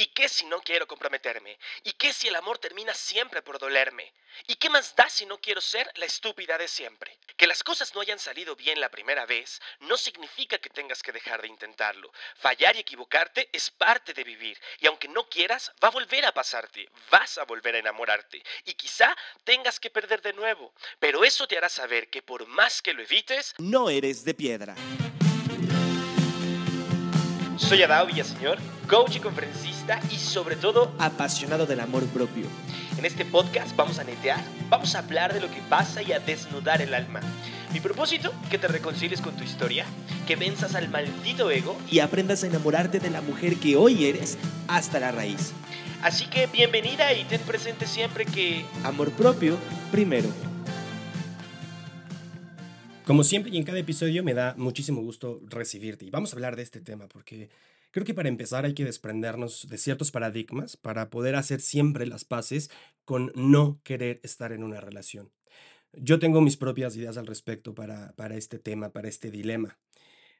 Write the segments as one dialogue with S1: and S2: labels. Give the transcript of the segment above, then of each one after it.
S1: ¿Y qué si no quiero comprometerme? ¿Y qué si el amor termina siempre por dolerme? ¿Y qué más da si no quiero ser la estúpida de siempre? Que las cosas no hayan salido bien la primera vez no significa que tengas que dejar de intentarlo. Fallar y equivocarte es parte de vivir. Y aunque no quieras, va a volver a pasarte. Vas a volver a enamorarte. Y quizá tengas que perder de nuevo. Pero eso te hará saber que por más que lo evites,
S2: no eres de piedra.
S1: Soy Adao Villaseñor, coach y conferencista y sobre todo
S2: apasionado del amor propio.
S1: En este podcast vamos a netear, vamos a hablar de lo que pasa y a desnudar el alma. Mi propósito, que te reconcilies con tu historia, que venzas al maldito ego
S2: y aprendas a enamorarte de la mujer que hoy eres hasta la raíz.
S1: Así que bienvenida y ten presente siempre que...
S2: Amor propio primero.
S3: Como siempre y en cada episodio me da muchísimo gusto recibirte y vamos a hablar de este tema porque creo que para empezar hay que desprendernos de ciertos paradigmas para poder hacer siempre las paces con no querer estar en una relación. Yo tengo mis propias ideas al respecto para, para este tema, para este dilema.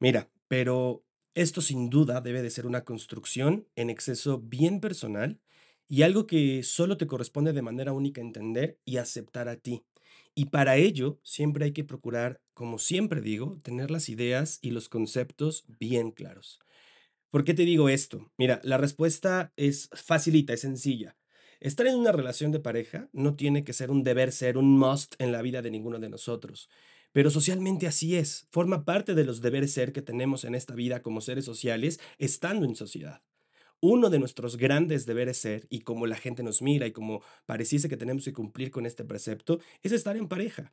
S3: Mira, pero esto sin duda debe de ser una construcción en exceso bien personal y algo que solo te corresponde de manera única entender y aceptar a ti. Y para ello, siempre hay que procurar, como siempre digo, tener las ideas y los conceptos bien claros. ¿Por qué te digo esto? Mira, la respuesta es facilita, es sencilla. Estar en una relación de pareja no tiene que ser un deber ser, un must en la vida de ninguno de nosotros. Pero socialmente así es, forma parte de los deberes ser que tenemos en esta vida como seres sociales estando en sociedad uno de nuestros grandes deberes ser, y como la gente nos mira y como pareciese que tenemos que cumplir con este precepto, es estar en pareja.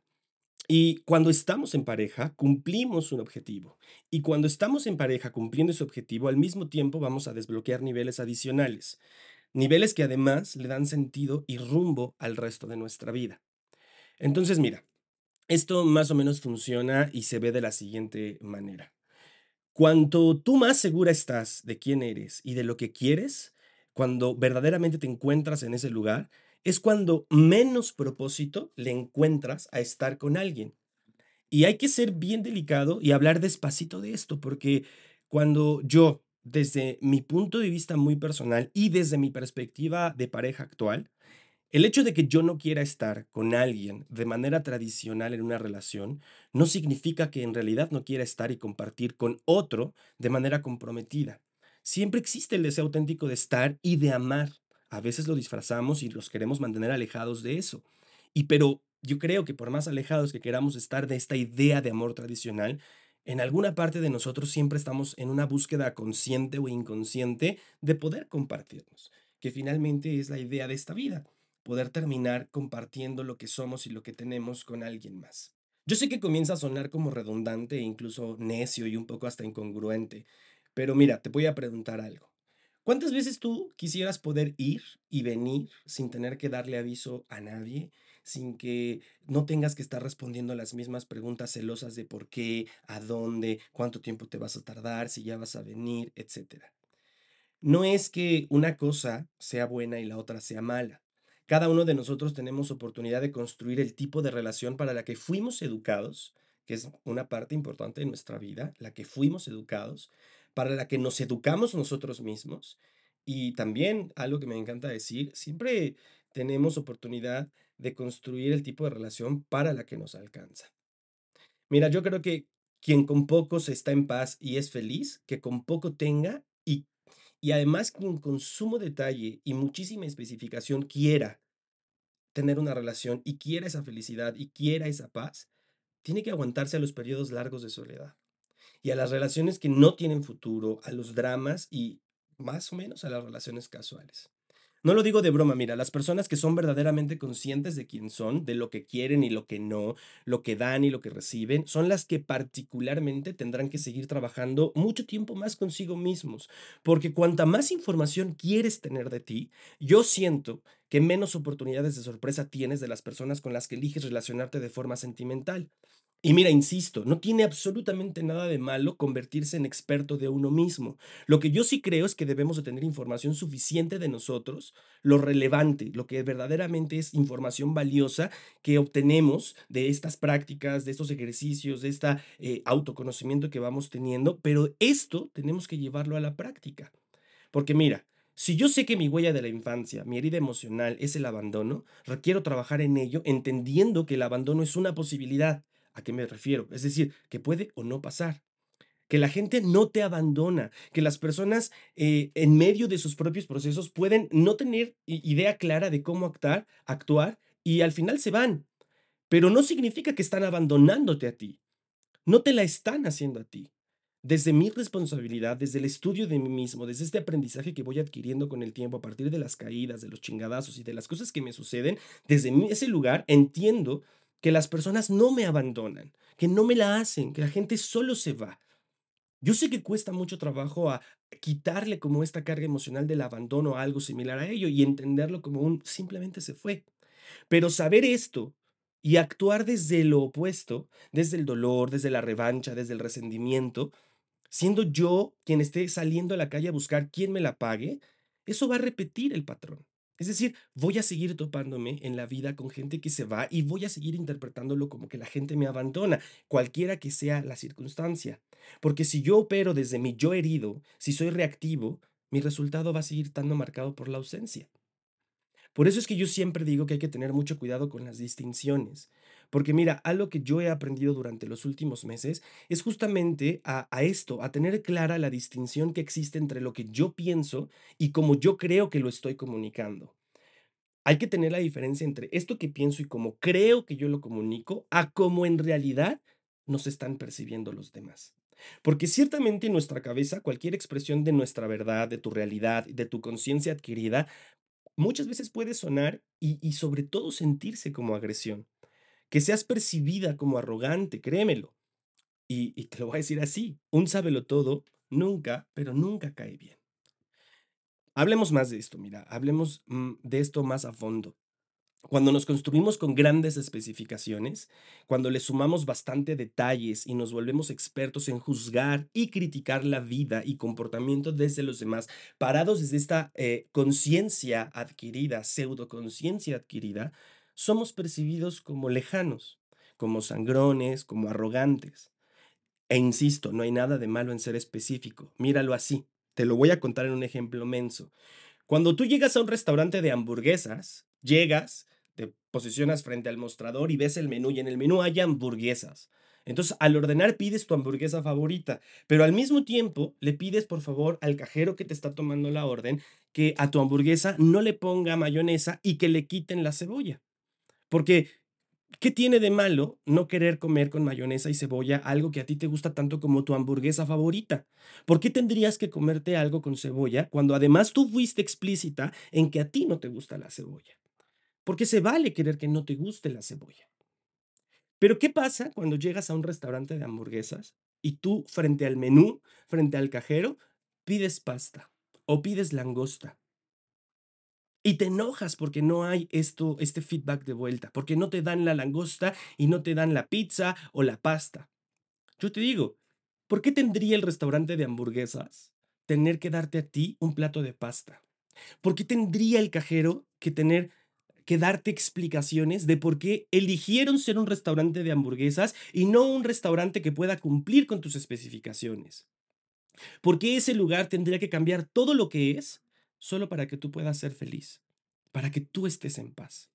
S3: Y cuando estamos en pareja, cumplimos un objetivo. Y cuando estamos en pareja cumpliendo ese objetivo, al mismo tiempo vamos a desbloquear niveles adicionales. Niveles que además le dan sentido y rumbo al resto de nuestra vida. Entonces, mira, esto más o menos funciona y se ve de la siguiente manera. Cuanto tú más segura estás de quién eres y de lo que quieres, cuando verdaderamente te encuentras en ese lugar, es cuando menos propósito le encuentras a estar con alguien. Y hay que ser bien delicado y hablar despacito de esto, porque cuando yo, desde mi punto de vista muy personal y desde mi perspectiva de pareja actual, el hecho de que yo no quiera estar con alguien de manera tradicional en una relación no significa que en realidad no quiera estar y compartir con otro de manera comprometida. Siempre existe el deseo auténtico de estar y de amar. A veces lo disfrazamos y los queremos mantener alejados de eso. Y pero yo creo que por más alejados que queramos estar de esta idea de amor tradicional, en alguna parte de nosotros siempre estamos en una búsqueda consciente o inconsciente de poder compartirnos, que finalmente es la idea de esta vida poder terminar compartiendo lo que somos y lo que tenemos con alguien más. Yo sé que comienza a sonar como redundante e incluso necio y un poco hasta incongruente, pero mira, te voy a preguntar algo. ¿Cuántas veces tú quisieras poder ir y venir sin tener que darle aviso a nadie, sin que no tengas que estar respondiendo las mismas preguntas celosas de por qué, a dónde, cuánto tiempo te vas a tardar, si ya vas a venir, etcétera? No es que una cosa sea buena y la otra sea mala. Cada uno de nosotros tenemos oportunidad de construir el tipo de relación para la que fuimos educados, que es una parte importante de nuestra vida, la que fuimos educados, para la que nos educamos nosotros mismos. Y también, algo que me encanta decir, siempre tenemos oportunidad de construir el tipo de relación para la que nos alcanza. Mira, yo creo que quien con poco se está en paz y es feliz, que con poco tenga y, y además quien con sumo detalle y muchísima especificación quiera tener una relación y quiera esa felicidad y quiera esa paz, tiene que aguantarse a los periodos largos de soledad y a las relaciones que no tienen futuro, a los dramas y más o menos a las relaciones casuales. No lo digo de broma, mira, las personas que son verdaderamente conscientes de quién son, de lo que quieren y lo que no, lo que dan y lo que reciben, son las que particularmente tendrán que seguir trabajando mucho tiempo más consigo mismos, porque cuanta más información quieres tener de ti, yo siento que menos oportunidades de sorpresa tienes de las personas con las que eliges relacionarte de forma sentimental. Y mira, insisto, no tiene absolutamente nada de malo convertirse en experto de uno mismo. Lo que yo sí creo es que debemos de tener información suficiente de nosotros, lo relevante, lo que verdaderamente es información valiosa que obtenemos de estas prácticas, de estos ejercicios, de este autoconocimiento que vamos teniendo, pero esto tenemos que llevarlo a la práctica. Porque mira, Si yo sé que mi huella de la infancia, mi herida emocional es el abandono, requiero trabajar en ello entendiendo que el abandono es una posibilidad. ¿A qué me refiero? Es decir, que puede o no pasar. Que la gente no te abandona, que las personas eh, en medio de sus propios procesos pueden no tener idea clara de cómo actuar, actuar y al final se van. Pero no significa que están abandonándote a ti. No te la están haciendo a ti desde mi responsabilidad, desde el estudio de mí mismo, desde este aprendizaje que voy adquiriendo con el tiempo a partir de las caídas, de los chingadazos y de las cosas que me suceden, desde ese lugar entiendo que las personas no me abandonan, que no me la hacen, que la gente solo se va. Yo sé que cuesta mucho trabajo a quitarle como esta carga emocional del abandono a algo similar a ello y entenderlo como un simplemente se fue. Pero saber esto y actuar desde lo opuesto, desde el dolor, desde la revancha, desde el resentimiento, siendo yo quien esté saliendo a la calle a buscar quién me la pague, eso va a repetir el patrón. Es decir, voy a seguir topándome en la vida con gente que se va y voy a seguir interpretándolo como que la gente me abandona, cualquiera que sea la circunstancia. Porque si yo opero desde mi yo herido, si soy reactivo, mi resultado va a seguir estando marcado por la ausencia. Por eso es que yo siempre digo que hay que tener mucho cuidado con las distinciones. Porque mira, algo que yo he aprendido durante los últimos meses es justamente a, esto, a tener clara la distinción que existe entre lo que yo pienso y cómo yo creo que lo estoy comunicando. Hay que tener la diferencia entre esto que pienso y cómo creo que yo lo comunico a cómo en realidad nos están percibiendo los demás. Porque ciertamente en nuestra cabeza cualquier expresión de nuestra verdad, de tu realidad, de tu conciencia adquirida, muchas veces puede sonar y, y sobre todo sentirse como agresión que seas percibida como arrogante, créemelo. Y, te lo voy a decir así, un sábelo todo nunca, pero nunca cae bien. Hablemos más de esto, mira, hablemos mm, de esto más a fondo. Cuando nos construimos con grandes especificaciones, cuando le sumamos bastante detalles y nos volvemos expertos en juzgar y criticar la vida y comportamiento desde los demás, parados desde esta eh, conciencia adquirida, pseudoconciencia adquirida, somos percibidos como lejanos, como sangrones, como arrogantes. E insisto, no hay nada de malo en ser específico. Míralo así. Te lo voy a contar en un ejemplo menso. Cuando tú llegas a un restaurante de hamburguesas, llegas, te posicionas frente al mostrador y ves el menú y en el menú hay hamburguesas. Entonces, al ordenar pides tu hamburguesa favorita, pero al mismo tiempo le pides por favor al cajero que te está tomando la orden que a tu hamburguesa no le ponga mayonesa y que le quiten la cebolla. Porque, ¿qué tiene de malo no querer comer con mayonesa y cebolla algo que a ti te gusta tanto como tu hamburguesa favorita? ¿Por qué tendrías que comerte algo con cebolla cuando además tú fuiste explícita en que a ti no te gusta la cebolla? Porque se vale querer que no te guste la cebolla. Pero ¿qué pasa cuando llegas a un restaurante de hamburguesas y tú frente al menú, frente al cajero, pides pasta o pides langosta y te enojas porque no hay esto, este feedback de vuelta, porque no te dan la langosta y no te dan la pizza o la pasta. Yo te digo, ¿por qué tendría el restaurante de hamburguesas tener que darte a ti un plato de pasta? ¿Por qué tendría el cajero que tener que darte explicaciones de por qué eligieron ser un restaurante de hamburguesas y no un restaurante que pueda cumplir con tus especificaciones? ¿Por qué ese lugar tendría que cambiar todo lo que es solo para que tú puedas ser feliz, para que tú estés en paz.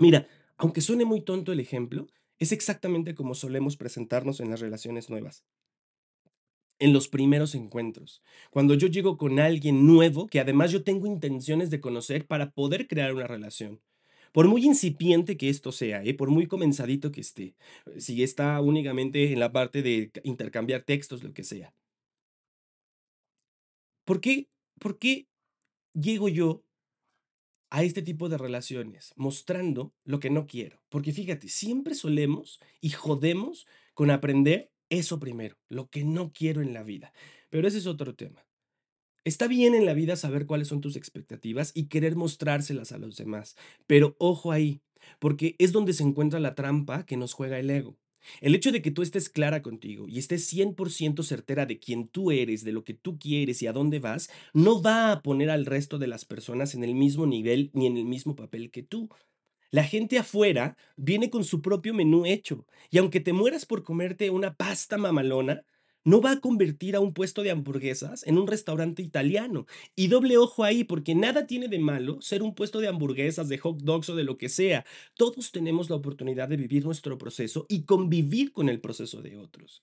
S3: Mira, aunque suene muy tonto el ejemplo, es exactamente como solemos presentarnos en las relaciones nuevas. En los primeros encuentros, cuando yo llego con alguien nuevo que además yo tengo intenciones de conocer para poder crear una relación. Por muy incipiente que esto sea, ¿eh? por muy comenzadito que esté, si está únicamente en la parte de intercambiar textos, lo que sea. ¿Por qué ¿por qué llego yo a este tipo de relaciones mostrando lo que no quiero? Porque fíjate, siempre solemos y jodemos con aprender eso primero, lo que no quiero en la vida. Pero ese es otro tema. Está bien en la vida saber cuáles son tus expectativas y querer mostrárselas a los demás, pero ojo ahí, porque es donde se encuentra la trampa que nos juega el ego. El hecho de que tú estés clara contigo y estés 100% certera de quién tú eres, de lo que tú quieres y a dónde vas, no va a poner al resto de las personas en el mismo nivel ni en el mismo papel que tú. La gente afuera viene con su propio menú hecho y aunque te mueras por comerte una pasta mamalona, no va a convertir a un puesto de hamburguesas en un restaurante italiano. Y doble ojo ahí, porque nada tiene de malo ser un puesto de hamburguesas, de hot dogs o de lo que sea. Todos tenemos la oportunidad de vivir nuestro proceso y convivir con el proceso de otros.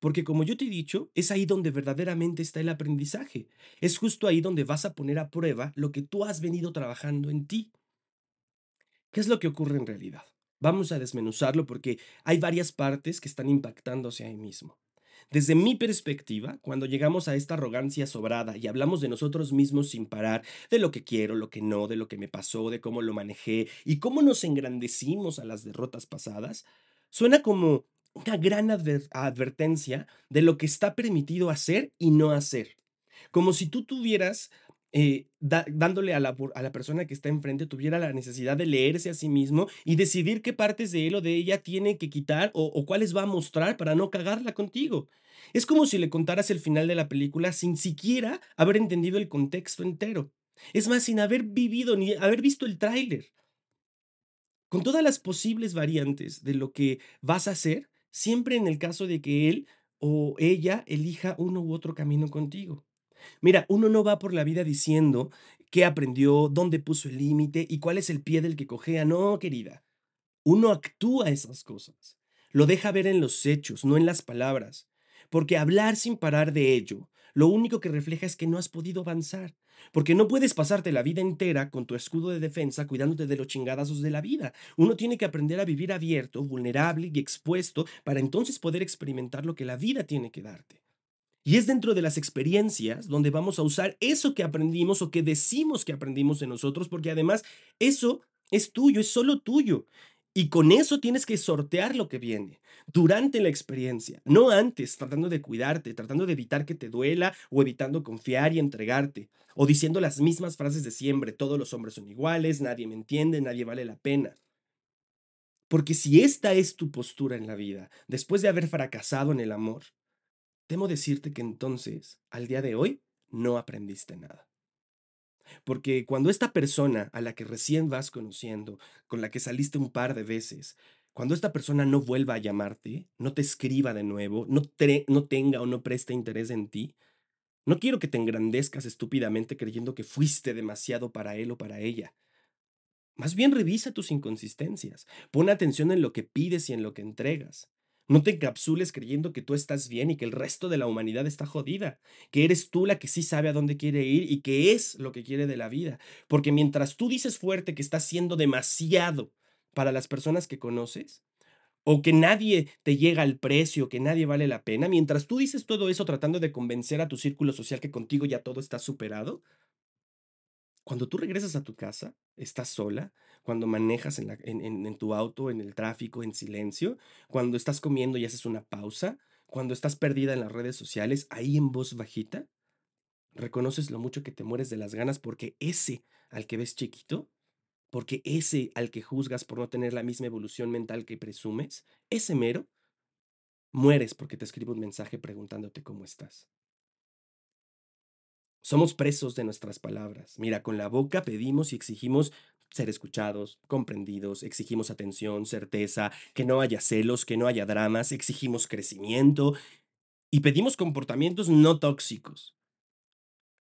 S3: Porque como yo te he dicho, es ahí donde verdaderamente está el aprendizaje. Es justo ahí donde vas a poner a prueba lo que tú has venido trabajando en ti. ¿Qué es lo que ocurre en realidad? Vamos a desmenuzarlo porque hay varias partes que están impactándose ahí mismo. Desde mi perspectiva, cuando llegamos a esta arrogancia sobrada y hablamos de nosotros mismos sin parar, de lo que quiero, lo que no, de lo que me pasó, de cómo lo manejé y cómo nos engrandecimos a las derrotas pasadas, suena como una gran adver- advertencia de lo que está permitido hacer y no hacer. Como si tú tuvieras, eh, dándole a la, a la persona que está enfrente, tuviera la necesidad de leerse a sí mismo y decidir qué partes de él o de ella tiene que quitar o, o cuáles va a mostrar para no cagarla contigo. Es como si le contaras el final de la película sin siquiera haber entendido el contexto entero. Es más, sin haber vivido ni haber visto el tráiler. Con todas las posibles variantes de lo que vas a hacer, siempre en el caso de que él o ella elija uno u otro camino contigo. Mira, uno no va por la vida diciendo qué aprendió, dónde puso el límite y cuál es el pie del que cojea. No, querida. Uno actúa esas cosas. Lo deja ver en los hechos, no en las palabras. Porque hablar sin parar de ello, lo único que refleja es que no has podido avanzar. Porque no puedes pasarte la vida entera con tu escudo de defensa cuidándote de los chingadazos de la vida. Uno tiene que aprender a vivir abierto, vulnerable y expuesto para entonces poder experimentar lo que la vida tiene que darte. Y es dentro de las experiencias donde vamos a usar eso que aprendimos o que decimos que aprendimos de nosotros, porque además eso es tuyo, es solo tuyo. Y con eso tienes que sortear lo que viene durante la experiencia, no antes, tratando de cuidarte, tratando de evitar que te duela o evitando confiar y entregarte, o diciendo las mismas frases de siempre, todos los hombres son iguales, nadie me entiende, nadie vale la pena. Porque si esta es tu postura en la vida, después de haber fracasado en el amor, temo decirte que entonces, al día de hoy, no aprendiste nada. Porque cuando esta persona a la que recién vas conociendo, con la que saliste un par de veces, cuando esta persona no vuelva a llamarte, no te escriba de nuevo, no, no tenga o no preste interés en ti, no quiero que te engrandezcas estúpidamente creyendo que fuiste demasiado para él o para ella. Más bien revisa tus inconsistencias. Pon atención en lo que pides y en lo que entregas. No te encapsules creyendo que tú estás bien y que el resto de la humanidad está jodida, que eres tú la que sí sabe a dónde quiere ir y que es lo que quiere de la vida. Porque mientras tú dices fuerte que estás siendo demasiado para las personas que conoces, o que nadie te llega al precio, que nadie vale la pena, mientras tú dices todo eso tratando de convencer a tu círculo social que contigo ya todo está superado, cuando tú regresas a tu casa, estás sola, cuando manejas en, la- en- en- en tu auto, en el tráfico, en silencio, cuando estás comiendo y haces una pausa, cuando estás perdida en las redes sociales, ahí en voz bajita, reconoces lo mucho que te mueres de las ganas porque ese al que ves chiquito, porque ese al que juzgas por no tener la misma evolución mental que presumes, ese mero, mueres porque te escribe un mensaje preguntándote cómo estás. Somos presos de nuestras palabras. Mira, con la boca pedimos y exigimos ser escuchados, comprendidos, exigimos atención, certeza, que no haya celos, que no haya dramas, exigimos crecimiento y pedimos comportamientos no tóxicos.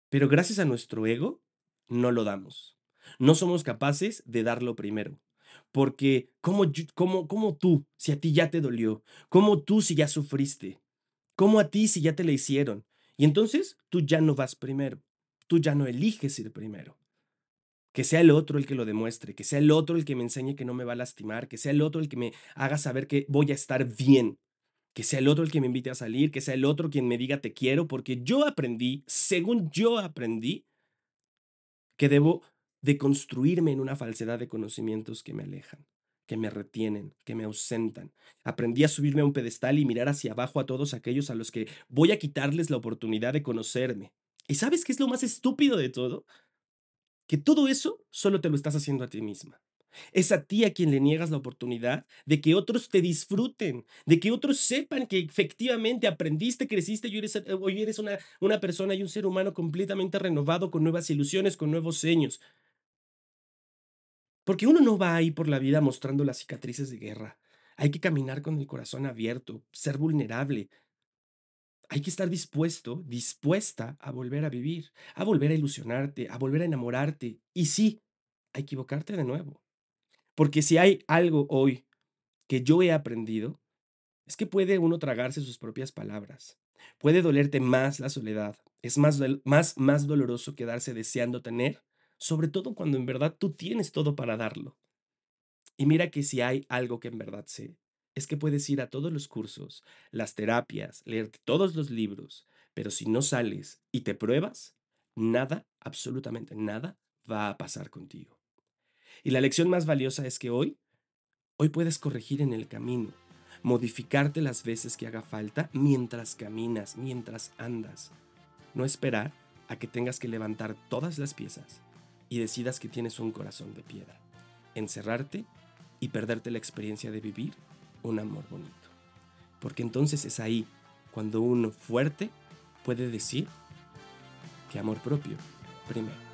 S3: Pero gracias a nuestro ego, no lo damos. No somos capaces de darlo primero. Porque, ¿cómo, cómo, cómo tú, si a ti ya te dolió? ¿Cómo tú, si ya sufriste? ¿Cómo a ti, si ya te la hicieron? Y entonces tú ya no vas primero. Tú ya no eliges ir primero. Que sea el otro el que lo demuestre, que sea el otro el que me enseñe que no me va a lastimar, que sea el otro el que me haga saber que voy a estar bien, que sea el otro el que me invite a salir, que sea el otro quien me diga te quiero, porque yo aprendí, según yo aprendí, que debo de construirme en una falsedad de conocimientos que me alejan, que me retienen, que me ausentan. Aprendí a subirme a un pedestal y mirar hacia abajo a todos aquellos a los que voy a quitarles la oportunidad de conocerme. ¿Y sabes qué es lo más estúpido de todo? Que todo eso solo te lo estás haciendo a ti misma. Es a ti a quien le niegas la oportunidad de que otros te disfruten, de que otros sepan que efectivamente aprendiste, creciste y eres, eh, hoy eres una, una persona y un ser humano completamente renovado, con nuevas ilusiones, con nuevos sueños. Porque uno no va ahí por la vida mostrando las cicatrices de guerra. Hay que caminar con el corazón abierto, ser vulnerable, Hay que estar dispuesto, dispuesta a volver a vivir, a volver a ilusionarte, a volver a enamorarte. Y sí, a equivocarte de nuevo. Porque si hay algo hoy que yo he aprendido, es que puede uno tragarse sus propias palabras. Puede dolerte más la soledad. Es más, más, más doloroso quedarse deseando tener, sobre todo cuando en verdad tú tienes todo para darlo. Y mira que si hay algo que en verdad sé, es que puedes ir a todos los cursos, las terapias, leer todos los libros, pero si no sales y te pruebas, nada, absolutamente nada, va a pasar contigo. Y la lección más valiosa es que hoy, hoy puedes corregir en el camino, modificarte las veces que haga falta mientras caminas, mientras andas. No esperar a que tengas que levantar todas las piezas y decidas que tienes un corazón de piedra. Encerrarte y perderte la experiencia de vivir un amor bonito. Porque entonces es ahí cuando uno fuerte puede decir que amor propio primero.